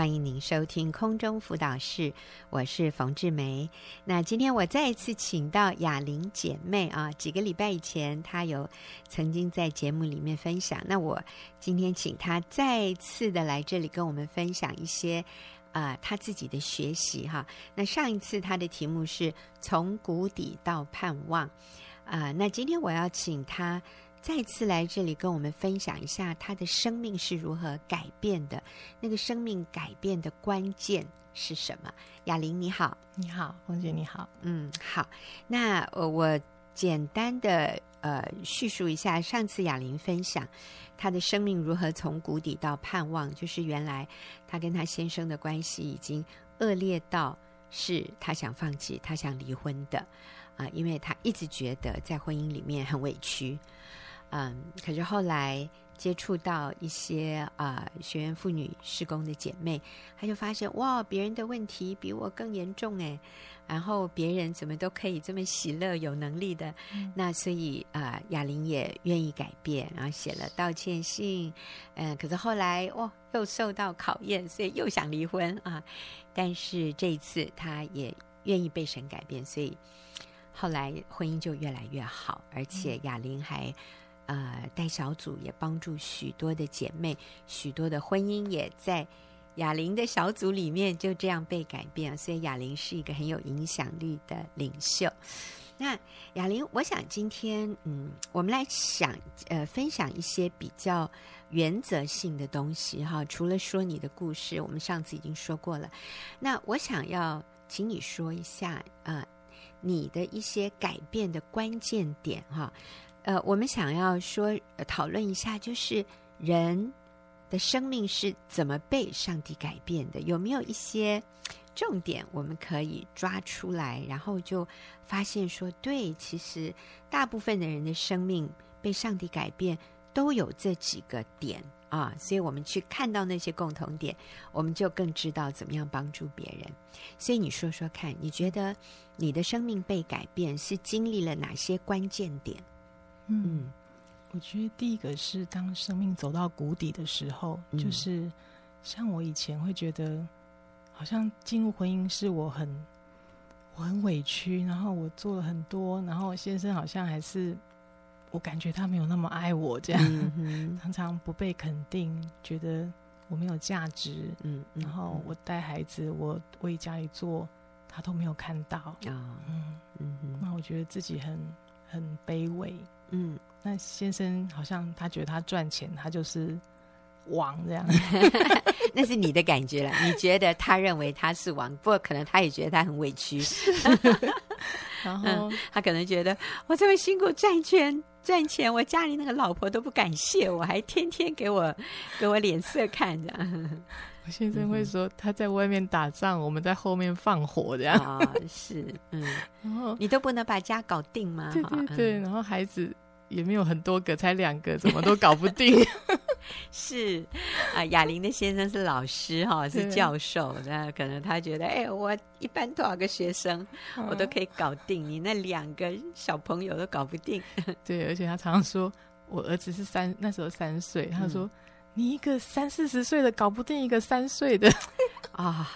欢迎您收听空中辅导室，我是冯志梅。那今天我再一次请到雅玲姐妹啊，几个礼拜以前她有曾经在节目里面分享，那我今天请她再次的来这里跟我们分享一些啊她自己的学习哈。那上一次她的题目是从谷底到盼望啊，那今天我要请她。再次来这里跟我们分享一下他的生命是如何改变的，那个生命改变的关键是什么？雅玲你好，你好，红姐你好，嗯，好，那呃我简单的呃叙述一下，上次雅玲分享她的生命如何从谷底到盼望，就是原来她跟她先生的关系已经恶劣到是她想放弃，她想离婚的啊，呃，因为她一直觉得在婚姻里面很委屈。嗯，可是后来接触到一些啊、呃、学员妇女施工的姐妹，她就发现哇，别人的问题比我更严重哎，然后别人怎么都可以这么喜乐有能力的，嗯、那所以啊、呃，雅玲也愿意改变，然后写了道歉信，嗯，可是后来哇又受到考验，所以又想离婚啊，但是这一次她也愿意被神改变，所以后来婚姻就越来越好，而且雅玲还。呃，带小组也帮助许多的姐妹，许多的婚姻也在哑铃的小组里面就这样被改变。所以哑铃是一个很有影响力的领袖。那哑铃，我想今天嗯，我们来想呃，分享一些比较原则性的东西哈。除了说你的故事，我们上次已经说过了。那我想要请你说一下呃，你的一些改变的关键点哈。呃，我们想要说，呃，讨论一下，就是人的生命是怎么被上帝改变的？有没有一些重点我们可以抓出来，然后就发现说，对，其实大部分的人的生命被上帝改变都有这几个点啊，所以我们去看到那些共同点，我们就更知道怎么样帮助别人。所以你说说看，你觉得你的生命被改变是经历了哪些关键点？嗯，我觉得第一个是当生命走到谷底的时候，嗯、就是像我以前会觉得，好像进入婚姻是我很我很委屈，然后我做了很多，然后先生好像还是我感觉他没有那么爱我，这样、嗯、常常不被肯定，觉得我没有价值，嗯，嗯然后我带孩子，我为家里做，他都没有看到。啊，嗯。嗯，那我觉得自己很很卑微。嗯，那先生好像他觉得他赚钱，他就是王这样，那是你的感觉了。你觉得他认为他是王，不过可能他也觉得他很委屈。然后、嗯、他可能觉得我这么辛苦赚钱赚钱，我家里那个老婆都不感谢我，还天天给我给我脸色看着。我先生会说他在外面打仗，我们在后面放火这样。哦、是，嗯，然后你都不能把家搞定吗？对对对，嗯、然后孩子。也没有很多个，才两个，怎么都搞不定。是啊，雅玲的先生是老师哈，是教授，那可能他觉得，哎，我一般多少个学生，啊、我都可以搞定，你那两个小朋友都搞不定。对，而且他常常说，我儿子是三，那时候三岁，他说，嗯、你一个三四十岁的搞不定一个三岁的 啊。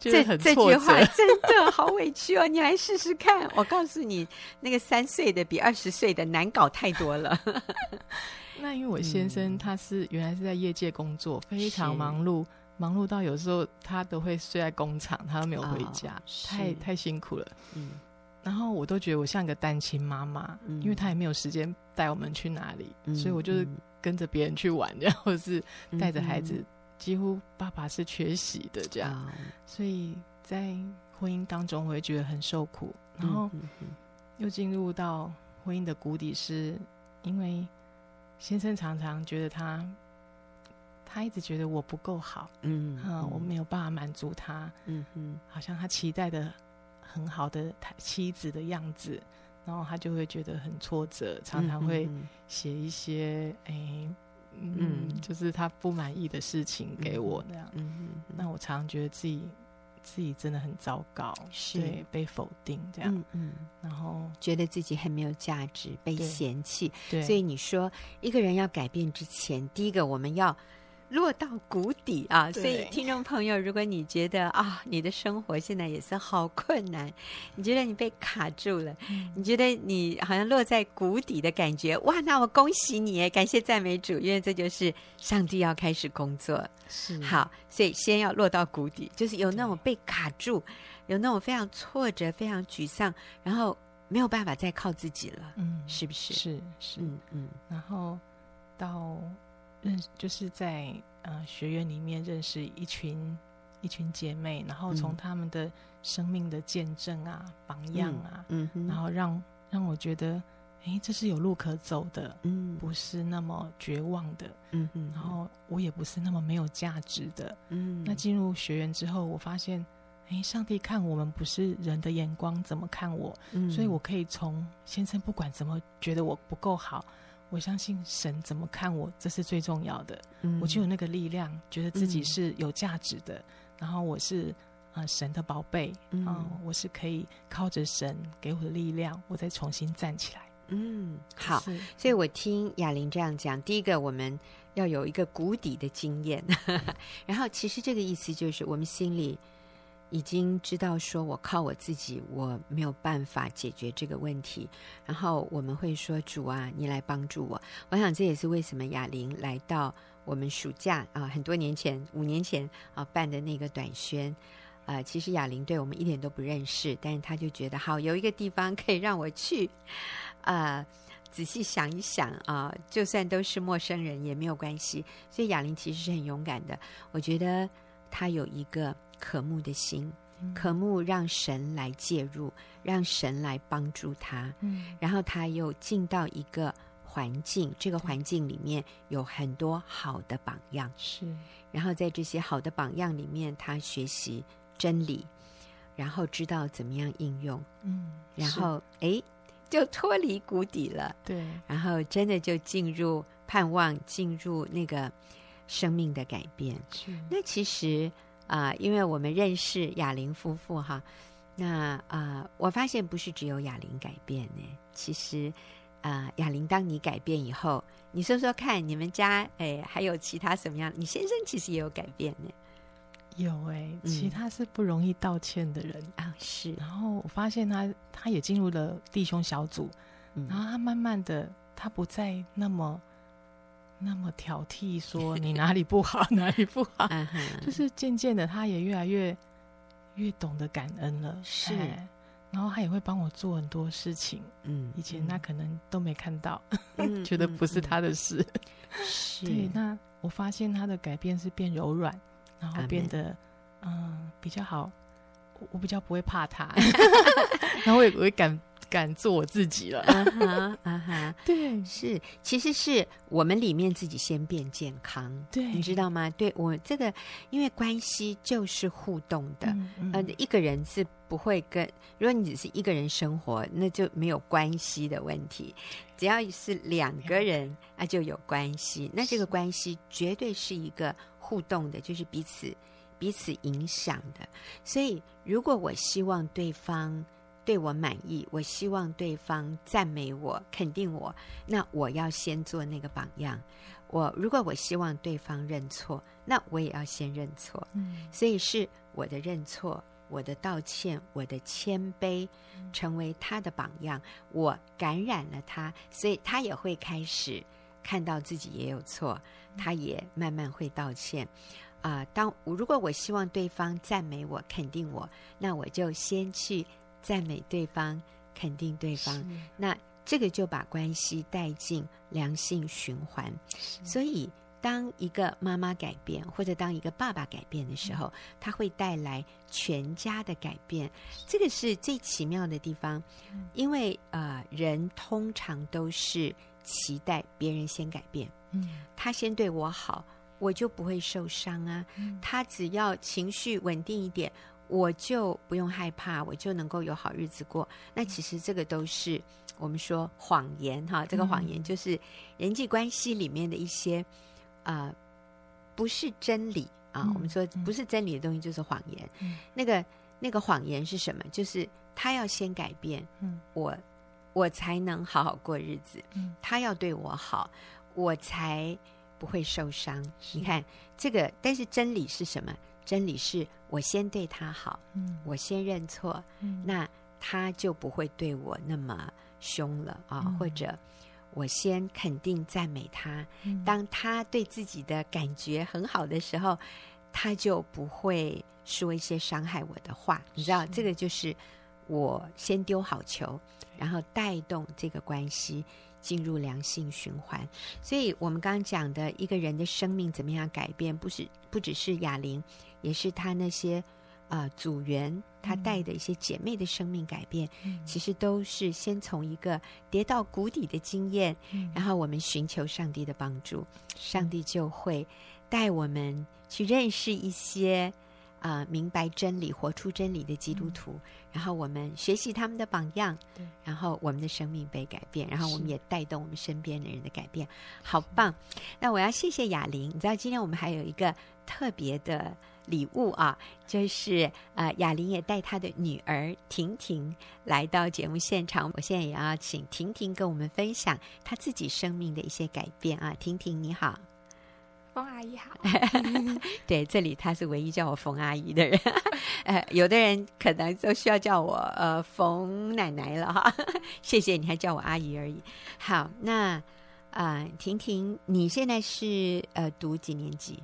这这句话 真的好委屈哦！你来试试看，我告诉你，那个三岁的比二十岁的难搞太多了。那因为我先生他是原来是在业界工作，嗯、非常忙碌，忙碌到有时候他都会睡在工厂，他都没有回家，哦、太太辛苦了。嗯，然后我都觉得我像个单亲妈妈，嗯、因为他也没有时间带我们去哪里，嗯、所以我就是跟着别人去玩，然后是带着孩子。嗯几乎爸爸是缺席的这样，哦、所以在婚姻当中我会觉得很受苦，然后又进入到婚姻的谷底，是因为先生常常觉得他，他一直觉得我不够好，嗯，嗯，嗯，我没有办法满足他，嗯嗯，好像他期待的很好的妻子的样子，然后他就会觉得很挫折，常常会写一些哎。欸嗯，就是他不满意的事情给我那样，嗯，嗯，那我常常觉得自己自己真的很糟糕，是。对，被否定这样，嗯，嗯，然后觉得自己很没有价值，被嫌弃，对，所以你说一个人要改变之前，第一个我们要落到谷底啊！所以，听众朋友，如果你觉得啊，你的生活现在也是好困难，你觉得你被卡住了，嗯、你觉得你好像落在谷底的感觉，哇！那我恭喜你，感谢赞美主，因为这就是上帝要开始工作。是好，所以先要落到谷底，就是有那种被卡住，有那种非常挫折、非常沮丧，然后没有办法再靠自己了。嗯，是不是？是是，嗯嗯，然后到。认就是在呃学院里面认识一群一群姐妹，然后从她们的生命的见证啊、榜样啊，嗯，嗯然后让让我觉得，哎，这是有路可走的，嗯，不是那么绝望的，嗯嗯，然后我也不是那么没有价值的，嗯。那进入学院之后，我发现，哎，上帝看我们不是人的眼光怎么看我，嗯，所以我可以从先生不管怎么觉得我不够好。我相信神怎么看我，这是最重要的。嗯，我就有那个力量，觉得自己是有价值的。嗯、然后我是啊、呃、神的宝贝，嗯、呃，我是可以靠着神给我的力量，我再重新站起来。嗯，好。所以我听雅玲这样讲，第一个我们要有一个谷底的经验，然后其实这个意思就是我们心里。已经知道说，我靠我自己，我没有办法解决这个问题。然后我们会说：“主啊，你来帮助我。”我想这也是为什么哑铃来到我们暑假啊，很多年前，五年前啊办的那个短宣啊。其实哑铃对我们一点都不认识，但是她就觉得好，有一个地方可以让我去 啊。仔细想一想啊，就算都是陌生人也没有关系。所以哑铃其实是很勇敢的。我觉得她有一个。渴慕的心，渴慕让神来介入，让神来帮助他。嗯，然后他又进到一个环境，这个环境里面有很多好的榜样。是，然后在这些好的榜样里面，他学习真理，然后知道怎么样应用。嗯，然后哎，就脱离谷底了。对，然后真的就进入盼望，进入那个生命的改变。是，那其实。啊、呃，因为我们认识哑玲夫妇哈，那啊、呃，我发现不是只有哑玲改变呢。其实，啊、呃，雅玲，当你改变以后，你说说看，你们家哎，还有其他什么样？你先生其实也有改变呢。有哎，其他是不容易道歉的人啊，是。然后我发现他，他也进入了弟兄小组，嗯、然后他慢慢的，他不再那么。那么挑剔说你哪里不好，哪里不好，就是渐渐的，他也越来越越懂得感恩了。是，然后他也会帮我做很多事情。嗯，以前那可能都没看到，嗯、觉得不是他的事。是，对。那我发现他的改变是变柔软，然后变得嗯比较好。我我比较不会怕他，然后我也我会感。敢做我自己了，啊哈啊哈，对，是，其实是我们里面自己先变健康，对，你知道吗？对我这个，因为关系就是互动的，嗯嗯、呃，一个人是不会跟，如果你只是一个人生活，那就没有关系的问题，只要是两个人，那就有关系，那这个关系绝对是一个互动的，就是彼此彼此影响的，所以如果我希望对方。对我满意，我希望对方赞美我、肯定我，那我要先做那个榜样。我如果我希望对方认错，那我也要先认错。嗯，所以是我的认错、我的道歉、我的谦卑，成为他的榜样。我感染了他，所以他也会开始看到自己也有错，他也慢慢会道歉。啊、呃，当如果我希望对方赞美我、肯定我，那我就先去。赞美对方，肯定对方，那这个就把关系带进良性循环。所以，当一个妈妈改变，或者当一个爸爸改变的时候，他、嗯、会带来全家的改变。这个是最奇妙的地方，嗯、因为呃，人通常都是期待别人先改变。嗯，他先对我好，我就不会受伤啊。嗯、他只要情绪稳定一点。我就不用害怕，我就能够有好日子过。那其实这个都是我们说谎言哈，这个谎言就是人际关系里面的一些啊、呃，不是真理啊。嗯、我们说不是真理的东西就是谎言。嗯、那个那个谎言是什么？就是他要先改变，嗯，我我才能好好过日子。嗯，他要对我好，我才。不会受伤。你看这个，但是真理是什么？真理是我先对他好，嗯，我先认错，嗯，那他就不会对我那么凶了啊，嗯，或者我先肯定赞美他，嗯，当他对自己的感觉很好的时候，他就不会说一些伤害我的话。你知道，这个就是我先丢好球，然后带动这个关系。进入良性循环，所以我们刚刚讲的一个人的生命怎么样改变，不是不只是哑铃，也是他那些啊、呃、组员他带的一些姐妹的生命改变，嗯、其实都是先从一个跌到谷底的经验，嗯、然后我们寻求上帝的帮助，上帝就会带我们去认识一些。啊、呃，明白真理、活出真理的基督徒，嗯、然后我们学习他们的榜样，对，然后我们的生命被改变，然后我们也带动我们身边的人的改变，好棒！那我要谢谢雅玲，你知道今天我们还有一个特别的礼物啊，就是呃，雅玲也带她的女儿婷婷来到节目现场，我现在也要请婷婷跟我们分享她自己生命的一些改变啊，婷婷你好。冯阿姨好，对，这里她是唯一叫我冯阿姨的人，呃，有的人可能都需要叫我呃冯奶奶了哈，谢谢你还叫我阿姨而已。好，那啊、呃，婷婷，你现在是呃读几年级？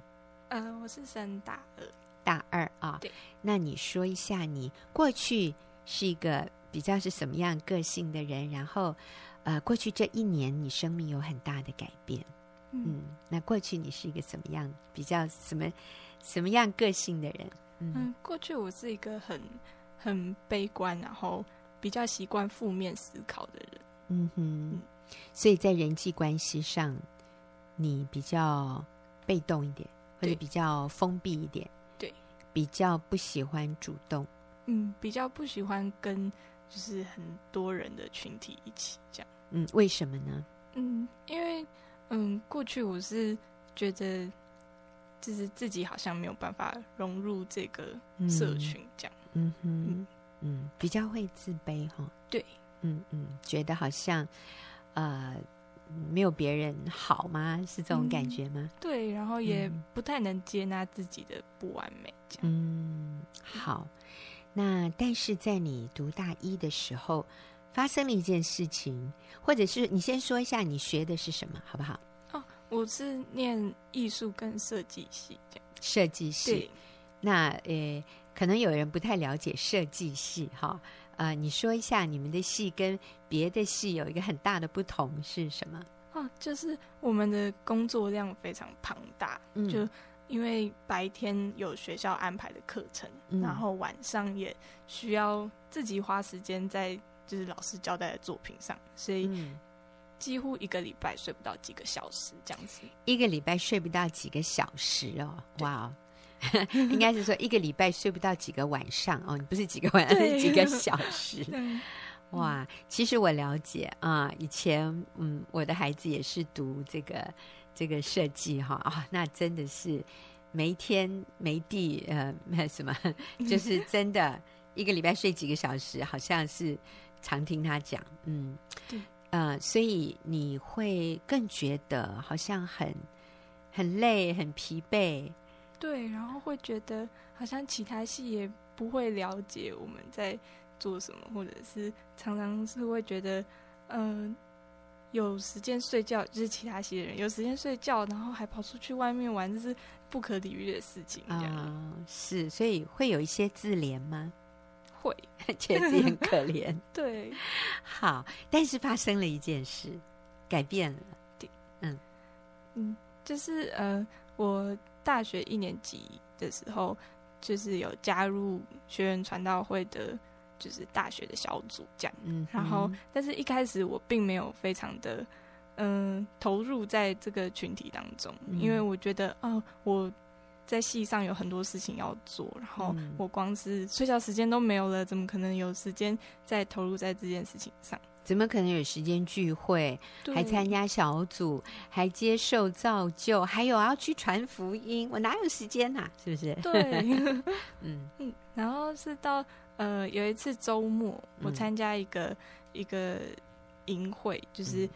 呃，我是升大二，大二啊。对，那你说一下你过去是一个比较是什么样个性的人？然后呃，过去这一年你生命有很大的改变。嗯，那过去你是一个什么样比较什么什么样个性的人？嗯，嗯，过去我是一个很很悲观，然后比较习惯负面思考的人。嗯哼，嗯，所以在人际关系上，你比较被动一点，或者比较封闭一点。对，比较不喜欢主动。嗯，比较不喜欢跟就是很多人的群体一起这样。嗯，为什么呢？嗯，因为。嗯，过去我是觉得，就是自己好像没有办法融入这个社群，这样。嗯哼，嗯，嗯，比较会自卑哈。对，嗯嗯，觉得好像呃没有别人好吗？是这种感觉吗？嗯，对，然后也不太能接纳自己的不完美，这样。嗯，好。那但是在你读大一的时候。发生了一件事情，或者是你先说一下你学的是什么，好不好？哦，我是念艺术跟设计系，这样。设计系，那呃，可能有人不太了解设计系，哈，呃，你说一下你们的系跟别的系有一个很大的不同是什么？哦，就是我们的工作量非常庞大，嗯，就因为白天有学校安排的课程，嗯，然后晚上也需要自己花时间在。就是老师交代的作品上，所以几乎一个礼拜睡不到几个小时这样子。一个礼拜睡不到几个小时哦，哇对！应该是说一个礼拜睡不到几个晚上哦，你不是几个晚上，是 几个小时。哇！其实我了解啊，以前嗯，我的孩子也是读这个这个设计哈啊，那真的是没天没地呃，什么就是真的一个礼拜睡几个小时，好像是。常听他讲，嗯，对，呃，所以你会更觉得好像很很累、很疲惫，对，然后会觉得好像其他系也不会了解我们在做什么，或者是常常是会觉得，嗯、呃，有时间睡觉就是其他系的人有时间睡觉，然后还跑出去外面玩，这是不可理喻的事情，啊、呃，是，所以会有一些自怜吗？会，觉得自己很可怜。对，好，但是发生了一件事，改变了。对，嗯嗯，就是呃，我大学一年级的时候，就是有加入学员传道会的，就是大学的小组这样。嗯，然后，但是一开始我并没有非常的嗯、呃、投入在这个群体当中，嗯、因为我觉得哦、呃，我。在戏上有很多事情要做，然后我光是睡觉时间都没有了，怎么可能有时间再投入在这件事情上？怎么可能有时间聚会，还参加小组，还接受造就，还有要去传福音？我哪有时间呐？是不是？对，嗯嗯。然后是到呃有一次周末，我参加一个、嗯、一个营会，就是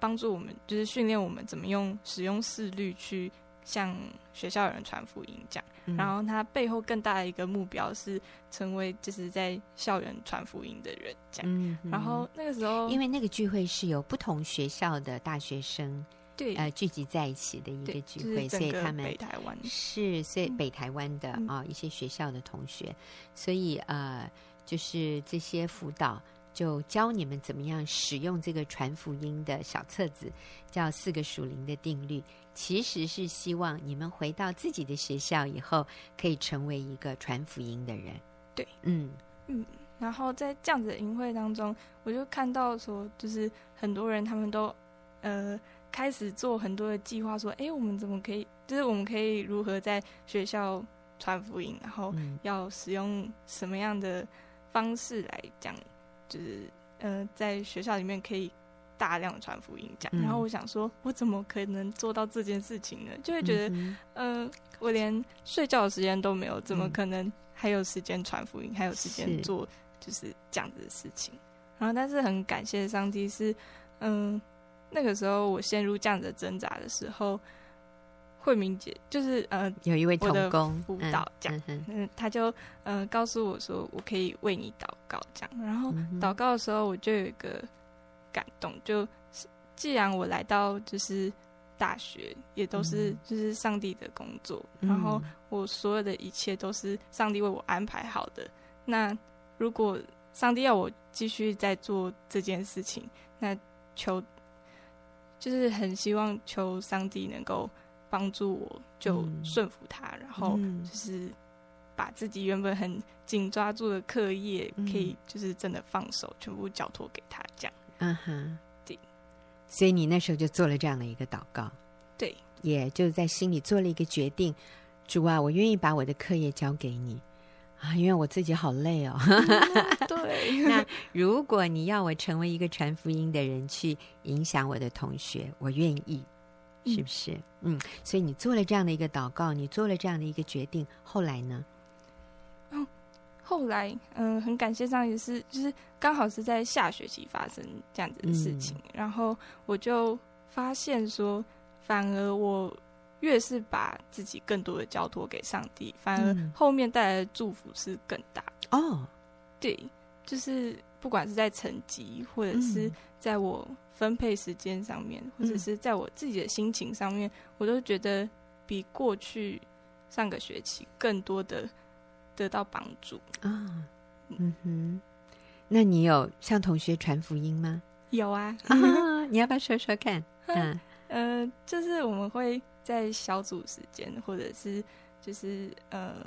帮助我们，就是训练我们怎么用使用视律去向学校的人传福音，这样。嗯、然后他背后更大的一个目标是成为就是在校园传福音的人，这样。嗯、然后那个时候，因为那个聚会是有不同学校的大学生对呃聚集在一起的一个聚会，就是、所以他们北台湾是所以北台湾的啊、嗯哦、一些学校的同学，所以呃就是这些辅导。就教你们怎么样使用这个传福音的小册子，叫四个属灵的定律。其实是希望你们回到自己的学校以后，可以成为一个传福音的人。对，嗯嗯。然后在这样子的营会当中，我就看到说，就是很多人他们都呃开始做很多的计划，说，哎，我们怎么可以，就是我们可以如何在学校传福音，然后要使用什么样的方式来讲。就是呃，在学校里面可以大量传福音讲，嗯、然后我想说，我怎么可能做到这件事情呢？就会觉得，嗯、呃，我连睡觉的时间都没有，怎么可能还有时间传福音，嗯、还有时间做就是这样子的事情？然后，但是很感谢上帝是，嗯、呃，那个时候我陷入这样子的挣扎的时候。慧明姐就是呃，有一位同工辅导这样，嗯，嗯，他就呃告诉我说，我可以为你祷告这样。然后祷告的时候，我就有一个感动，就是既然我来到就是大学，也都是就是上帝的工作，嗯、然后我所有的一切都是上帝为我安排好的。那如果上帝要我继续在做这件事情，那求就是很希望求上帝能够。帮助我就顺服他，嗯、然后就是把自己原本很紧抓住的课业，可以就是真的放手，嗯、全部交托给他，这样。嗯哼，对。所以你那时候就做了这样的一个祷告，对，也就在心里做了一个决定：主啊，我愿意把我的课业交给你啊，因为我自己好累哦。嗯、对。那如果你要我成为一个传福音的人，去影响我的同学，我愿意。是不是？嗯，所以你做了这样的一个祷告，你做了这样的一个决定，后来呢？嗯，后来，嗯、呃，很感谢上帝是，就是刚好是在下学期发生这样子的事情，嗯、然后我就发现说，反而我越是把自己更多的交托给上帝，反而后面带来的祝福是更大哦。对，就是不管是在成绩，或者是在我。分配时间上面，或者是在我自己的心情上面，嗯、我都觉得比过去上个学期更多的得到帮助啊。哦、嗯哼，那你有向同学传福音吗？有啊，啊、你要不要说说看？嗯呃，就是我们会在小组时间，或者是就是呃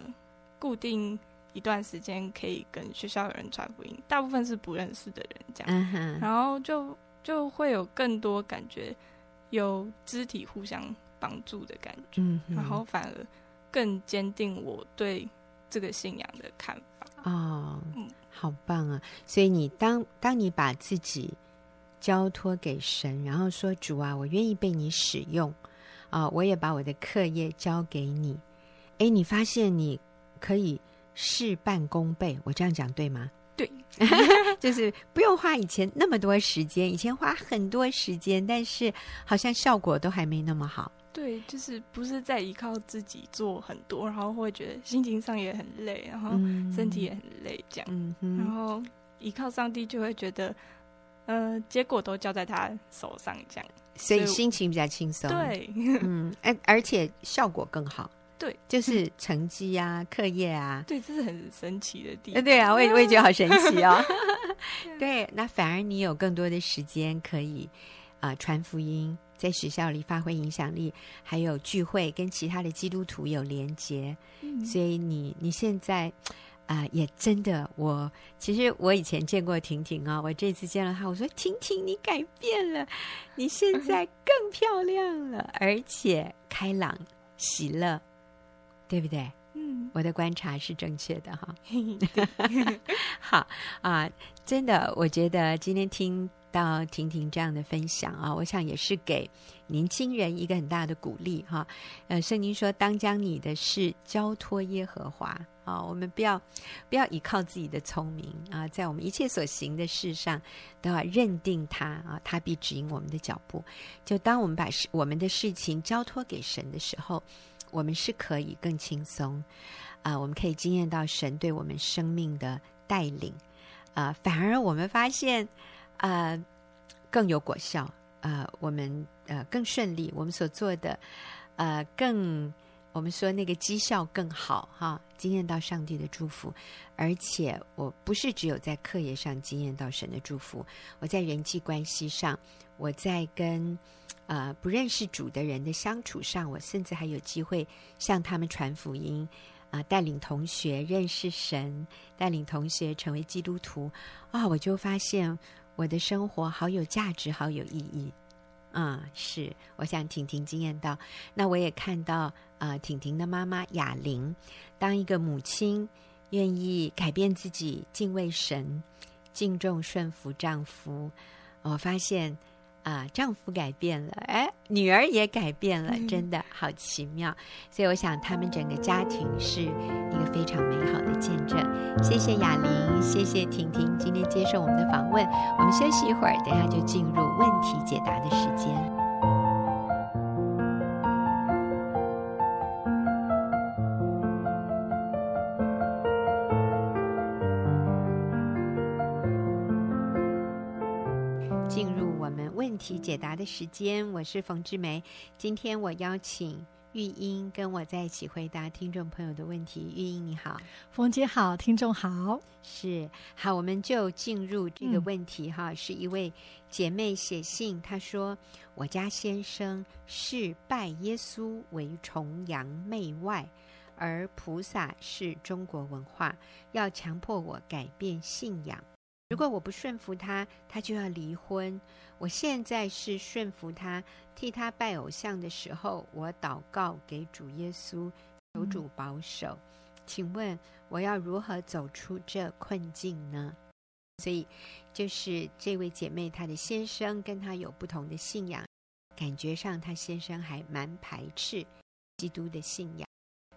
固定一段时间，可以跟学校的人传福音。大部分是不认识的人，这样，嗯、然后就。就会有更多感觉，有肢体互相帮助的感觉，嗯、然后反而更坚定我对这个信仰的看法。哦，嗯，好棒啊！所以你当当你把自己交托给神，然后说：“主啊，我愿意被你使用啊，我也把我的课业交给你。”哎，你发现你可以事半功倍，我这样讲对吗？对，就是不用花以前那么多时间，以前花很多时间，但是好像效果都还没那么好。对，就是不是在依靠自己做很多，然后会觉得心情上也很累，然后身体也很累，这样。嗯哼，然后依靠上帝就会觉得，呃，结果都交在他手上，这样，所以心情比较轻松。对，嗯，而而且效果更好。对，就是成绩啊，课业啊，对，这是很神奇的地方。对啊，我也我也觉得好神奇哦。对，那反而你有更多的时间可以啊、呃、传福音，在学校里发挥影响力，还有聚会跟其他的基督徒有连结。嗯、所以你你现在啊、呃、也真的，我其实我以前见过婷婷啊、哦，我这次见了她，我说婷婷你改变了，你现在更漂亮了，而且开朗喜乐。对不对？嗯，我的观察是正确的哈。好啊，真的，我觉得今天听到婷婷这样的分享啊，我想也是给年轻人一个很大的鼓励哈。呃，圣经说，当将你的事交托耶和华啊，我们不要不要依靠自己的聪明啊，在我们一切所行的事上都要认定他啊，他必指引我们的脚步。就当我们把事我们的事情交托给神的时候，我们是可以更轻松啊，我们可以经验到神对我们生命的带领啊，反而我们发现。呃，更有果效，呃，我们呃更顺利，我们所做的呃更，我们说那个绩效更好哈，经验到上帝的祝福，而且我不是只有在课业上经验到神的祝福，我在人际关系上，我在跟呃不认识主的人的相处上，我甚至还有机会向他们传福音啊，带领同学认识神，带领同学成为基督徒啊，我就发现。我的生活好有价值，好有意义，啊、是，我想婷婷经验到，那我也看到，啊、婷婷的妈妈雅玲，当一个母亲，愿意改变自己，敬畏神，敬重顺服丈夫，我发现。啊，丈夫改变了，哎，女儿也改变了，真的好奇妙。所以我想，他们整个家庭是一个非常美好的见证。谢谢雅玲，谢谢婷婷，今天接受我们的访问。我们休息一会儿，等下就进入问题解答的时间。解答的时间，我是冯志梅。今天我邀请玉英跟我在一起回答听众朋友的问题。玉英你好，冯姐好，听众好，是好，我们就进入这个问题哈。嗯、是一位姐妹写信，她说：“我家先生是拜耶稣为崇洋媚外，而菩萨是中国文化，要强迫我改变信仰。如果我不顺服他，他就要离婚。”我现在是顺服他，替他拜偶像的时候，我祷告给主耶稣，求主保守。请问我要如何走出这困境呢？所以，就是这位姐妹她的先生跟她有不同的信仰，感觉上她先生还蛮排斥基督的信仰，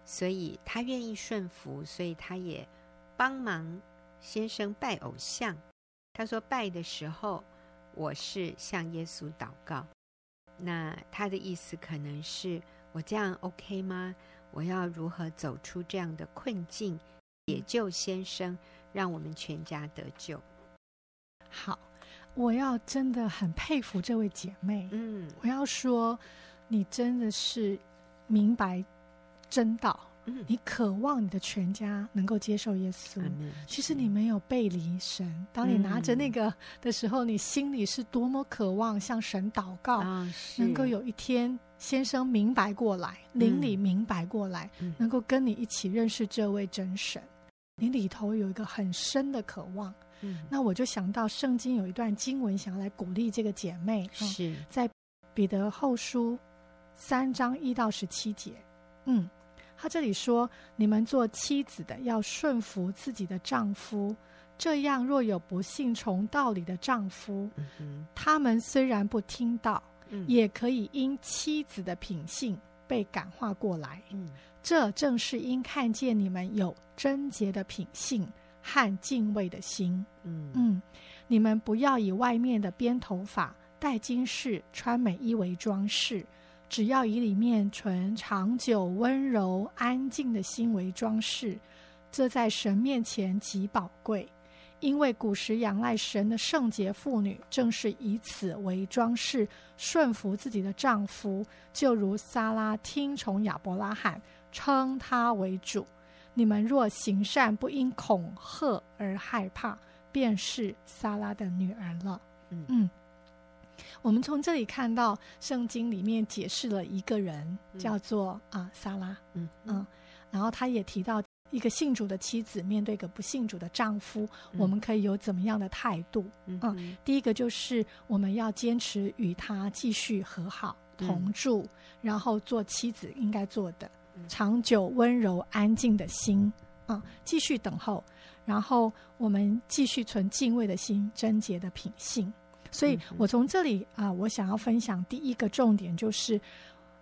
所以她愿意顺服，所以她也帮忙先生拜偶像。他说拜的时候。我是向耶稣祷告，那他的意思可能是我这样 OK 吗？我要如何走出这样的困境，解救先生，让我们全家得救？好，我要真的很佩服这位姐妹，嗯，我要说，你真的是明白真道。你渴望你的全家能够接受耶稣，其实你没有背离神。当你拿着那个的时候，你心里是多么渴望向神祷告，能够有一天先生明白过来，邻里明白过来，能够跟你一起认识这位真神。你里头有一个很深的渴望。那我就想到圣经有一段经文，想要来鼓励这个姐妹，是在彼得后书三章一到十七节。嗯。他这里说：“你们做妻子的要顺服自己的丈夫，这样若有不信从道理的丈夫，嗯、他们虽然不听到，嗯、也可以因妻子的品性被感化过来。嗯、这正是因看见你们有贞洁的品性和敬畏的心。嗯，嗯，你们不要以外面的编头发、戴金饰、穿美衣为装饰。”只要以里面存长久温柔安静的心为装饰，这在神面前极宝贵。因为古时仰赖神的圣洁妇女，正是以此为装饰，顺服自己的丈夫，就如撒拉听从亚伯拉罕，称他为主。你们若行善，不因恐吓而害怕，便是撒拉的女儿了。嗯。嗯我们从这里看到，圣经里面解释了一个人，叫做啊撒拉，嗯嗯，然后他也提到一个信主的妻子面对一个不信主的丈夫，我们可以有怎么样的态度？嗯，第一个就是我们要坚持与他继续和好同住，然后做妻子应该做的，长久温柔安静的心啊，继续等候，然后我们继续存敬畏的心，贞洁的品性。所以我从这里啊、呃，我想要分享第一个重点就是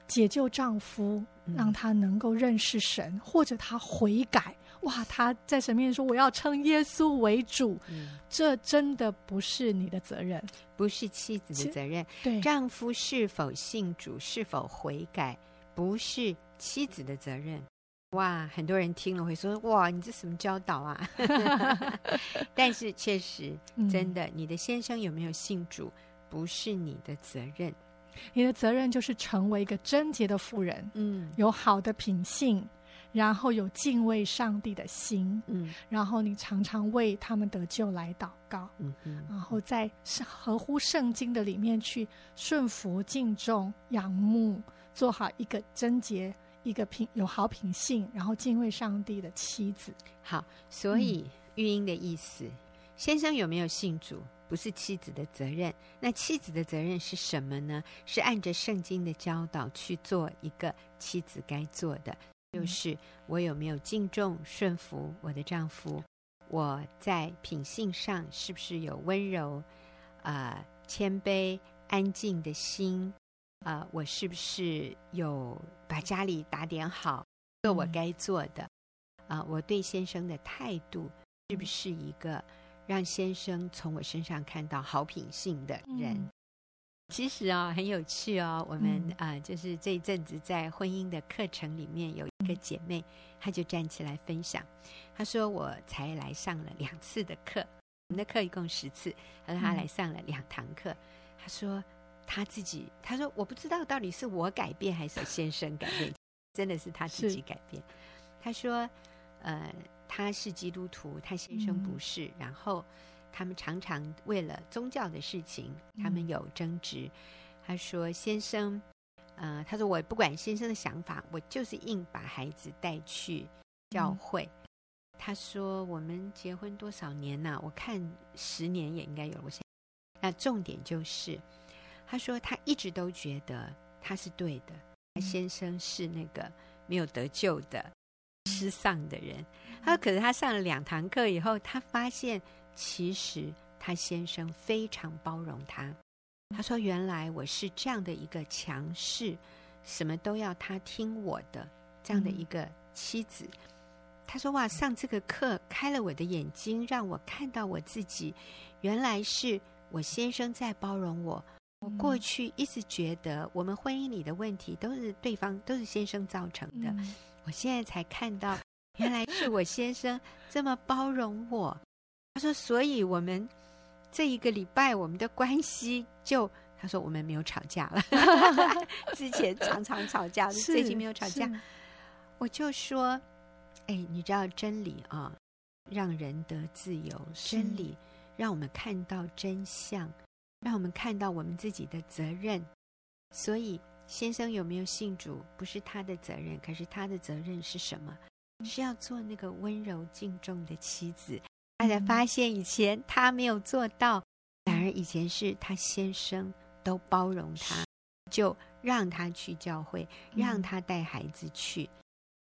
解救丈夫，让他能够认识神，或者他悔改。哇，他在神面前说：“我要称耶稣为主。嗯”这真的不是你的责任，不是妻子的责任。对，丈夫是否信主，是否悔改，不是妻子的责任。哇，很多人听了会说：“哇，你这什么教导啊？” 但是确实，真的，嗯，你的先生有没有信主，不是你的责任。你的责任就是成为一个贞洁的妇人，嗯，有好的品性，然后有敬畏上帝的心，嗯，然后你常常为他们得救来祷告，嗯嗯，然后在合乎圣经的里面去顺服、敬重、仰慕，做好一个贞洁。一个品有好品性，然后敬畏上帝的妻子。好，所以玉英的意思，嗯，先生有没有信主，不是妻子的责任。那妻子的责任是什么呢？是按着圣经的教导去做一个妻子该做的，就是我有没有敬重顺服我的丈夫？我在品性上是不是有温柔、啊、呃、谦卑、安静的心？啊、呃，我是不是有把家里打点好，做我该做的？啊、呃，我对先生的态度是不是一个让先生从我身上看到好品性的人？嗯、其实啊、哦，很有趣哦。我们啊、呃，就是这一阵子在婚姻的课程里面，有一个姐妹，她就站起来分享，她说：“我才来上了两次的课，我们的课一共十次，她说她来上了两堂课，她说。”他自己他说：“我不知道到底是我改变还是先生改变，真的是他自己改变。”他说：“呃，他是基督徒，他先生不是。嗯、然后他们常常为了宗教的事情，他们有争执。嗯、他说：‘先生，呃，他说我不管先生的想法，我就是硬把孩子带去教会。嗯’他说：‘我们结婚多少年呐、啊？我看十年也应该有了。我现在那重点就是。”他说：“他一直都觉得他是对的，他先生是那个没有得救的失丧的人。他说，可是他上了两堂课以后，他发现其实他先生非常包容他。他说：‘原来我是这样的一个强势，什么都要他听我的这样的一个妻子。’他说：‘哇，上这个课开了我的眼睛，让我看到我自己，原来是我先生在包容我。’”我过去一直觉得我们婚姻里的问题都是对方都是先生造成的，嗯、我现在才看到 原来是我先生这么包容我。他说，所以我们这一个礼拜我们的关系就他说我们没有吵架了，之前常常吵架，最近没有吵架。我就说，哎，你知道真理啊，让人得自由，真理让我们看到真相。让我们看到我们自己的责任，所以先生有没有信主不是他的责任，可是他的责任是什么？是要做那个温柔敬重的妻子。他才发现以前他没有做到，反而以前是他先生都包容他，就让他去教会，让他带孩子去。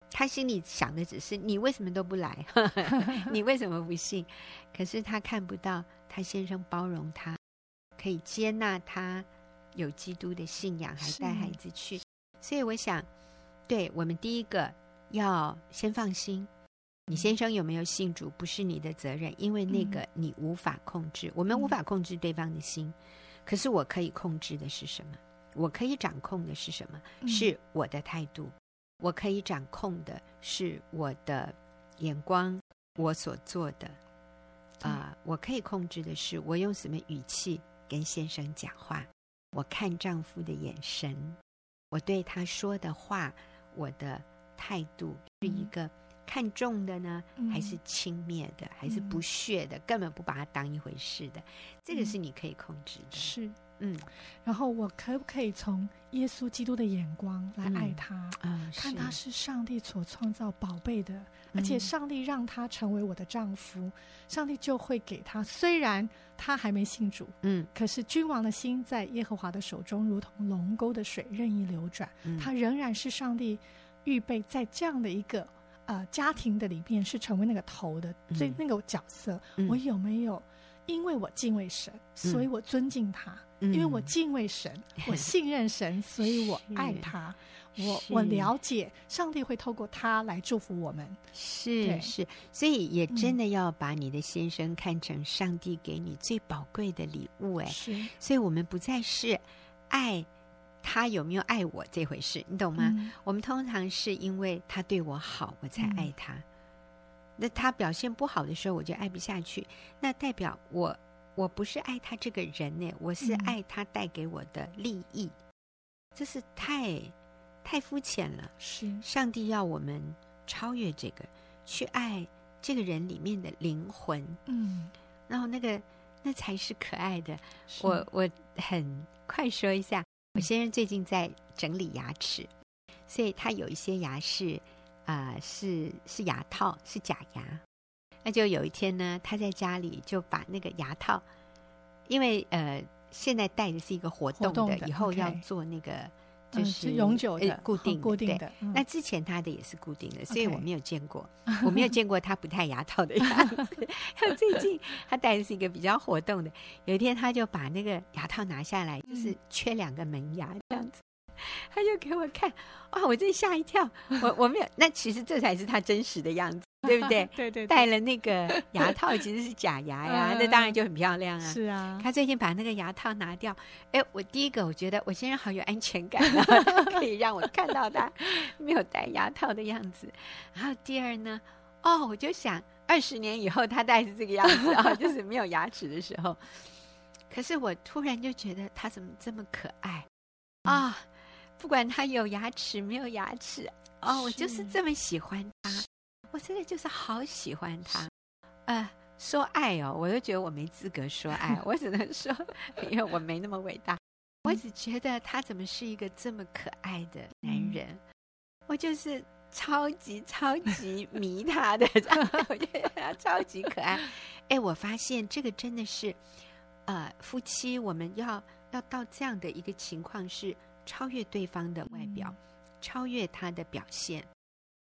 他心里想的只是你为什么都不来？你为什么不信？可是他看不到他先生包容他。可以接纳他有基督的信仰，还带孩子去，所以我想，对我们第一个要先放心，你先生有没有信主不是你的责任，因为那个你无法控制，我们无法控制对方的心，可是我可以控制的是什么？我可以掌控的是什么？是我的态度，我可以掌控的是我的眼光，我所做的，啊，我可以控制的是我用什么语气。跟先生讲话，我看丈夫的眼神，我对他说的话，我的态度是一个看重的呢，嗯、还是轻蔑的，还是不屑的，嗯、根本不把他当一回事的？这个是你可以控制的。是。嗯，然后我可不可以从耶稣基督的眼光来爱他？嗯嗯、看他是上帝所创造宝贝的，而且上帝让他成为我的丈夫，嗯、上帝就会给他。虽然他还没信主，嗯，可是君王的心在耶和华的手中，如同龙沟的水任意流转。嗯、他仍然是上帝预备在这样的一个呃家庭的里面，是成为那个头的最、嗯、那个角色。嗯、我有没有？因为我敬畏神，所以我尊敬他；嗯、因为我敬畏神，我信任神，所以我爱他。我我了解上帝会透过他来祝福我们，是是，所以也真的要把你的先生看成上帝给你最宝贵的礼物哎，是，所以我们不再是爱他有没有爱我这回事，你懂吗？嗯、我们通常是因为他对我好，我才爱他。嗯、那他表现不好的时候，我就爱不下去，那代表我我不是爱他这个人呢，我是爱他带给我的利益，嗯、这是太。太肤浅了，是上帝要我们超越这个，去爱这个人里面的灵魂，嗯，然后那个那才是可爱的。我我很快说一下，我先生最近在整理牙齿，所以他有一些牙是啊、呃、是是牙套，是假牙。那就有一天呢，他在家里就把那个牙套，因为呃现在戴的是一个活动的，动的以后要做那个。就是永久的、固定、固定的。那之前他的也是固定的，所以我没有见过，我没有见过他不戴牙套的样子。最近他戴的是一个比较活动的，有一天他就把那个牙套拿下来，就是缺两个门牙这样子，他就给我看，哇，我真吓一跳，我 我没有，那其实这才是他真实的样子。对不对？对对，戴了那个牙套其实是假牙呀，那当然就很漂亮啊。是啊，他最近把那个牙套拿掉，哎，我第一个我觉得我先生好有安全感啊，可以让我看到他没有戴牙套的样子。然后第二呢，哦，我就想二十年以后他戴是这个样子啊，就是没有牙齿的时候。可是我突然就觉得他怎么这么可爱啊？不管他有牙齿没有牙齿，哦，我就是这么喜欢他。我真的就是好喜欢他，呃，说爱哦，我都觉得我没资格说爱，我只能说，因为我没那么伟大。我只觉得他怎么是一个这么可爱的男人，我就是超级超级迷他的，我觉得他超级可爱。哎，我发现这个真的是，呃，夫妻我们要要到这样的一个情况，是超越对方的外表，超越他的表现。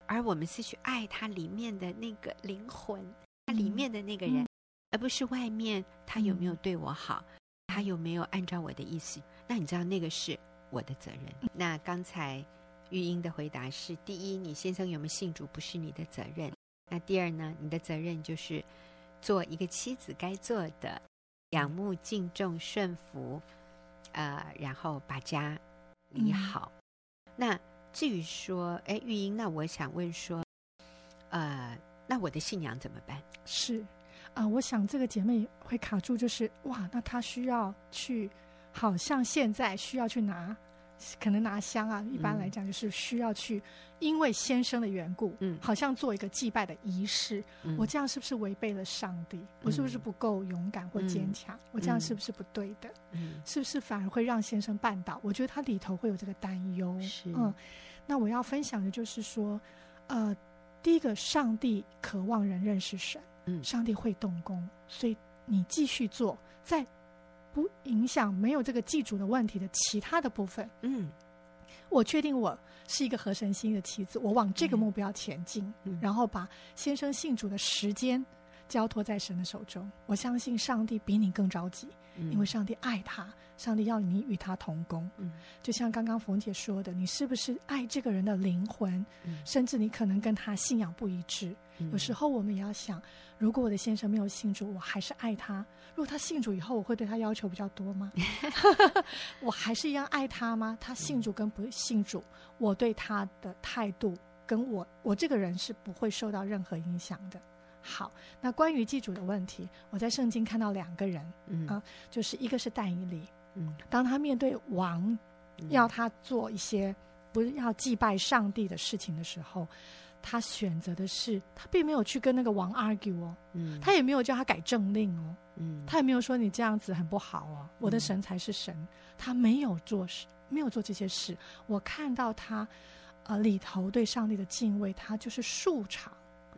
而我们是去爱他里面的那个灵魂，他里面的那个人，嗯、而不是外面他有没有对我好，嗯、他有没有按照我的意思。那你知道那个是我的责任。嗯、那刚才玉英的回答是：第一，你先生有没有信主不是你的责任。那第二呢？你的责任就是做一个妻子该做的，仰慕、敬重、顺服，呃，然后把家理好。嗯、那。至于说，哎，玉英，那我想问说，呃，那我的信仰怎么办？是，啊、呃，我想这个姐妹会卡住，就是哇，那她需要去，好像现在需要去拿，可能拿香啊。一般来讲，就是需要去，嗯、因为先生的缘故，嗯，好像做一个祭拜的仪式。嗯、我这样是不是违背了上帝？嗯、我是不是不够勇敢或坚强？嗯、我这样是不是不对的？嗯，是不是反而会让先生绊倒？我觉得他里头会有这个担忧。是，嗯。那我要分享的就是说，呃，第一个，上帝渴望人认识神，嗯，上帝会动工，所以你继续做，在不影响没有这个祭主的问题的其他的部分，嗯，我确定我是一个合神心意的妻子，我往这个目标前进，嗯，然后把先生信主的时间交托在神的手中，我相信上帝比你更着急，嗯，因为上帝爱他。上帝要你与他同工，嗯，就像刚刚冯姐说的，你是不是爱这个人的灵魂？嗯，甚至你可能跟他信仰不一致。嗯，有时候我们也要想，如果我的先生没有信主，我还是爱他。如果他信主以后，我会对他要求比较多吗？我还是一样爱他吗？他信主跟不信主，我对他的态度跟我我这个人是不会受到任何影响的。好，那关于祭主的问题，我在圣经看到两个人，嗯啊，就是一个是但以理。嗯，当他面对王要他做一些不要祭拜上帝的事情的时候，他选择的是他并没有去跟那个王 argue 哦，嗯，他也没有叫他改政令哦，嗯，他也没有说你这样子很不好哦，我的神才是神，他没有做事，没有做这些事。我看到他呃里头对上帝的敬畏，他就是素常，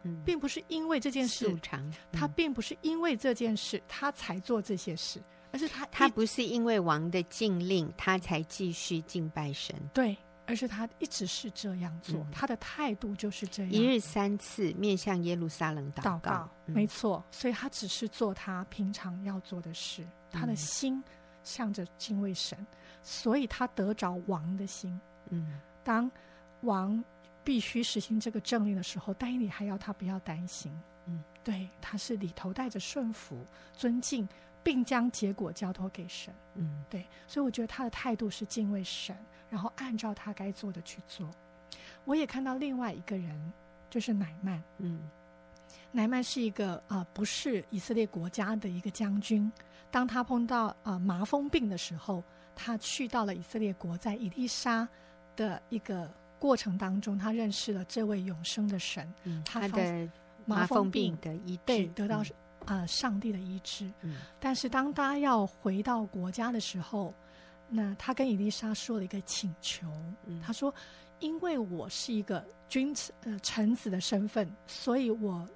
嗯，并不是因为这件事，素常，他并不是因为这件事他才做这些事。而是他，他不是因为王的禁令，他才继续敬拜神。对，而是他一直是这样做，嗯、他的态度就是这样，一日三次面向耶路撒冷祷告，祷告嗯、没错。所以他只是做他平常要做的事，他的心向着敬畏神，所以他得着王的心。嗯，当王必须实行这个政令的时候，但以理还要他不要担心。嗯，对，他是里头带着顺服、尊敬。并将结果交托给神，嗯，对，所以我觉得他的态度是敬畏神，然后按照他该做的去做。我也看到另外一个人，就是乃曼，嗯，乃曼是一个啊、呃，不是以色列国家的一个将军。当他碰到啊、呃、麻风病的时候，他去到了以色列国，在以利沙的一个过程当中，他认识了这位永生的神，嗯、他的麻风病。的医治。得到。啊、呃，上帝的医治。嗯，但是当他要回到国家的时候，那他跟伊丽莎说了一个请求。嗯，他说：“因为我是一个君子呃臣子的身份，所以我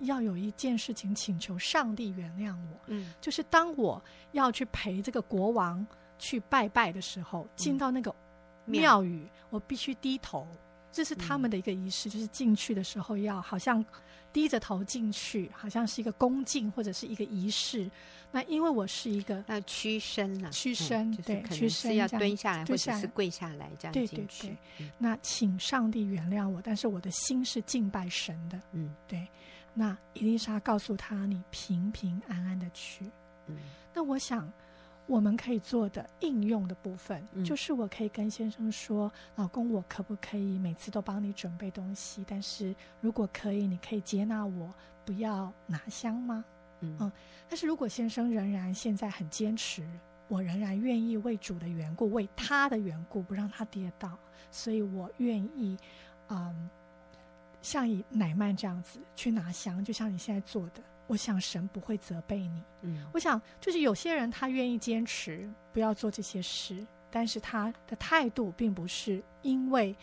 要有一件事情请求上帝原谅我。嗯，就是当我要去陪这个国王去拜拜的时候，进到那个庙宇，嗯、我必须低头。这是他们的一个仪式，嗯、就是进去的时候要好像。”低着头进去，好像是一个恭敬或者是一个仪式。那因为我是一个要屈身了，屈身对，屈身要蹲下来或者是跪下来这样进去。对对对。嗯、那请上帝原谅我，但是我的心是敬拜神的。嗯，对。那伊丽莎告诉他：“你平平安安的去。”嗯，那我想。我们可以做的应用的部分，嗯、就是我可以跟先生说：“老公，我可不可以每次都帮你准备东西？但是如果可以，你可以接纳我，不要拿香吗？”嗯，嗯，但是如果先生仍然现在很坚持，我仍然愿意为主的缘故，为他的缘故，不让他跌倒，所以我愿意，嗯，像以奶曼这样子去拿香，就像你现在做的。我想神不会责备你。嗯，我想就是有些人他愿意坚持不要做这些事，但是他的态度并不是因为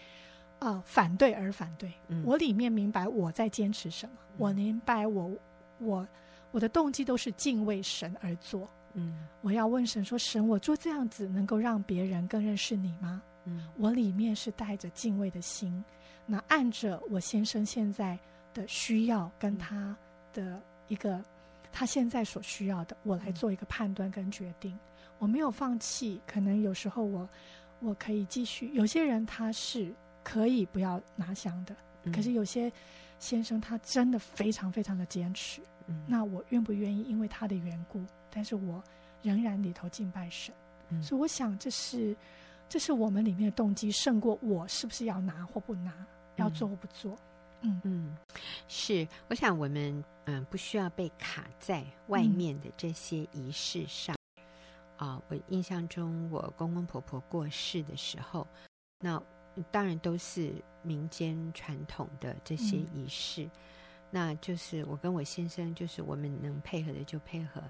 呃反对而反对。嗯，我里面明白我在坚持什么，嗯，我明白我我我的动机都是敬畏神而做。嗯，我要问神说：神，我做这样子能够让别人更认识你吗？嗯，我里面是带着敬畏的心，那按着我先生现在的需要跟他的。一个他现在所需要的，我来做一个判断跟决定。我没有放弃，可能有时候我我可以继续。有些人他是可以不要拿香的，嗯、可是有些先生他真的非常非常的坚持。嗯、那我愿不愿意因为他的缘故，但是我仍然里头敬拜神。嗯、所以我想这是这是我们里面的动机胜过我是不是要拿或不拿，要做或不做。嗯嗯嗯，是，我想我们嗯不需要被卡在外面的这些仪式上。啊、嗯呃，我印象中我公公婆婆过世的时候，那当然都是民间传统的这些仪式，嗯、那就是我跟我先生，就是我们能配合的就配合，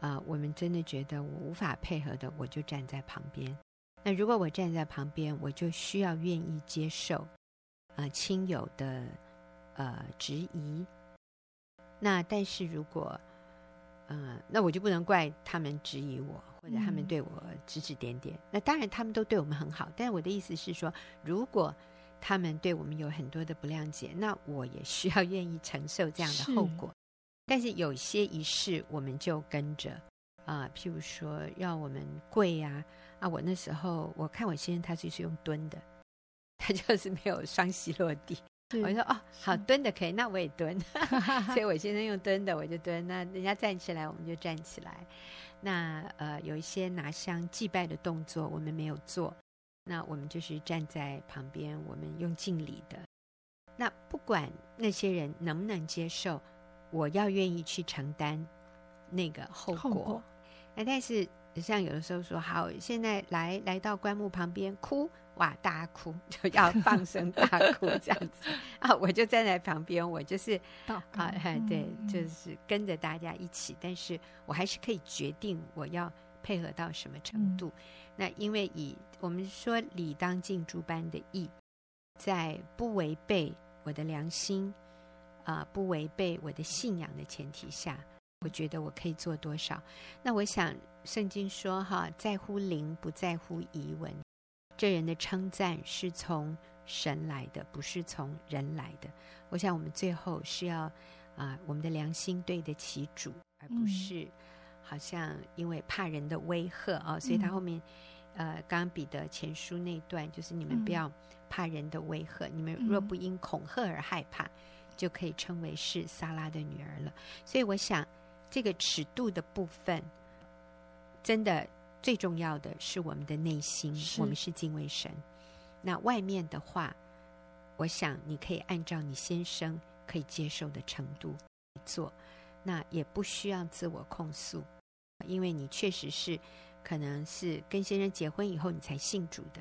啊、呃，我们真的觉得我无法配合的，我就站在旁边。那如果我站在旁边，我就需要愿意接受。呃，亲友的呃质疑，那但是如果呃，那我就不能怪他们质疑我，或者他们对我指指点点。嗯、那当然他们都对我们很好，但是我的意思是说，如果他们对我们有很多的不谅解，那我也需要愿意承受这样的后果。是但是有些仪式我们就跟着啊、呃，譬如说要我们跪呀啊，啊，我那时候我看我先生他就是用蹲的。他就是没有双膝落地，我就说哦，好蹲的可以，那我也蹲。所以我先生用蹲的，我就蹲。那人家站起来，我们就站起来。那呃，有一些拿香祭拜的动作，我们没有做。那我们就是站在旁边，我们用敬礼的。那不管那些人能不能接受，我要愿意去承担那个。后果。那但是像有的时候说，好，现在来来到棺木旁边哭。哇！大哭就要放声大哭这样子啊！我就站在旁边，我就是啊，对，就是跟着大家一起，但是我还是可以决定我要配合到什么程度。嗯、那因为以我们说理当尽诸般的义，在不违背我的良心啊，不违背我的信仰的前提下，我觉得我可以做多少。那我想圣经说哈，在乎灵不在乎仪文。这人的称赞是从神来的，不是从人来的。我想我们最后是要啊、呃，我们的良心对得起主，而不是好像因为怕人的威吓啊、哦。所以他后面呃，刚刚彼得前书那段就是你们不要怕人的威吓，你们若不因恐吓而害怕，就可以称为是撒拉的女儿了。所以我想这个尺度的部分，真的最重要的是我们的内心，我们是敬畏神。那外面的话，我想你可以按照你先生可以接受的程度做，那也不需要自我控诉，因为你确实是可能是跟先生结婚以后你才信主的，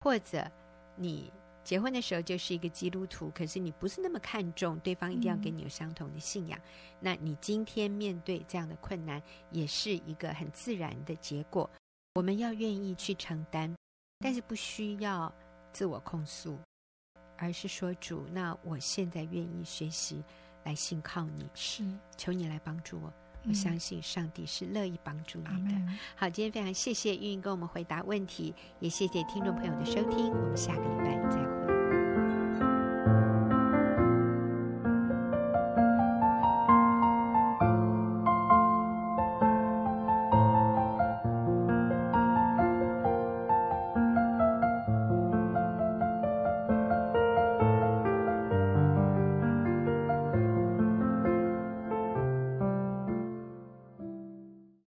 或者你结婚的时候就是一个基督徒，可是你不是那么看重对方一定要跟你有相同的信仰，嗯、那你今天面对这样的困难也是一个很自然的结果。我们要愿意去承担，但是不需要自我控诉。而是说主，那我现在愿意学习来信靠你，是求你来帮助我。嗯、我相信上帝是乐意帮助你的。好，今天非常谢谢玉英跟我们回答问题，也谢谢听众朋友的收听。我们下个礼拜再会。